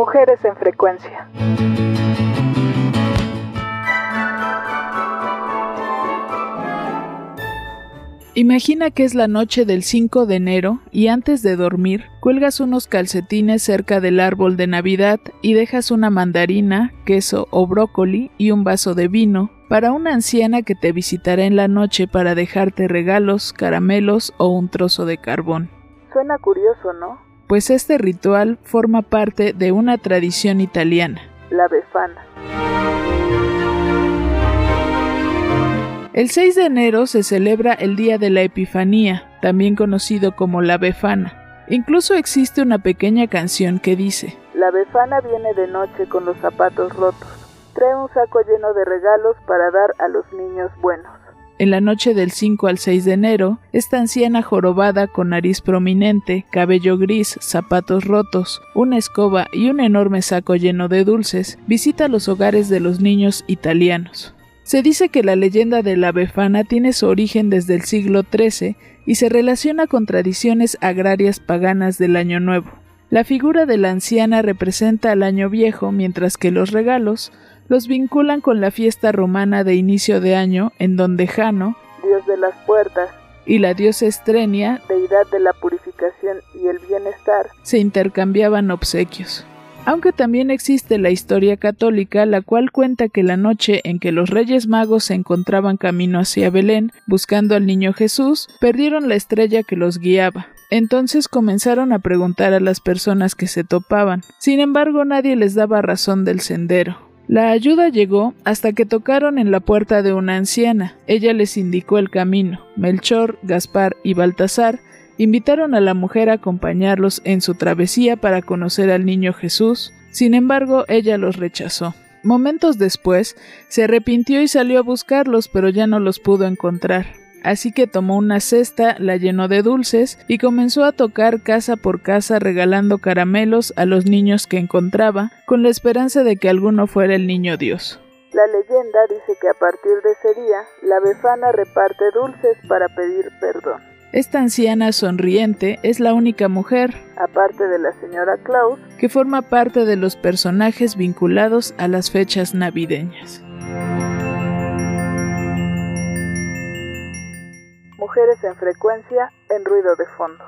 Mujeres en frecuencia. Imagina que es la noche del 5 de enero y antes de dormir cuelgas unos calcetines cerca del árbol de Navidad y dejas una mandarina, queso o brócoli y un vaso de vino para una anciana que te visitará en la noche para dejarte regalos, caramelos o un trozo de carbón. Suena curioso, ¿no? Pues este ritual forma parte de una tradición italiana. La befana. El 6 de enero se celebra el Día de la Epifanía, también conocido como la Befana. Incluso existe una pequeña canción que dice, La befana viene de noche con los zapatos rotos. Trae un saco lleno de regalos para dar a los niños buenos. En la noche del 5 al 6 de enero, esta anciana jorobada con nariz prominente, cabello gris, zapatos rotos, una escoba y un enorme saco lleno de dulces, visita los hogares de los niños italianos. Se dice que la leyenda de la Befana tiene su origen desde el siglo XIII y se relaciona con tradiciones agrarias paganas del Año Nuevo. La figura de la anciana representa al año viejo, mientras que los regalos los vinculan con la fiesta romana de inicio de año, en donde Jano, dios de las puertas, y la diosa Estrenia, deidad de la purificación y el bienestar, se intercambiaban obsequios aunque también existe la historia católica, la cual cuenta que la noche en que los Reyes Magos se encontraban camino hacia Belén buscando al niño Jesús, perdieron la estrella que los guiaba. Entonces comenzaron a preguntar a las personas que se topaban. Sin embargo, nadie les daba razón del sendero. La ayuda llegó hasta que tocaron en la puerta de una anciana. Ella les indicó el camino. Melchor, Gaspar y Baltasar invitaron a la mujer a acompañarlos en su travesía para conocer al niño Jesús, sin embargo ella los rechazó. Momentos después, se arrepintió y salió a buscarlos, pero ya no los pudo encontrar. Así que tomó una cesta, la llenó de dulces y comenzó a tocar casa por casa regalando caramelos a los niños que encontraba, con la esperanza de que alguno fuera el niño Dios. La leyenda dice que a partir de ese día, la befana reparte dulces para pedir perdón. Esta anciana sonriente es la única mujer, aparte de la señora Klaus, que forma parte de los personajes vinculados a las fechas navideñas. Mujeres en frecuencia en ruido de fondo.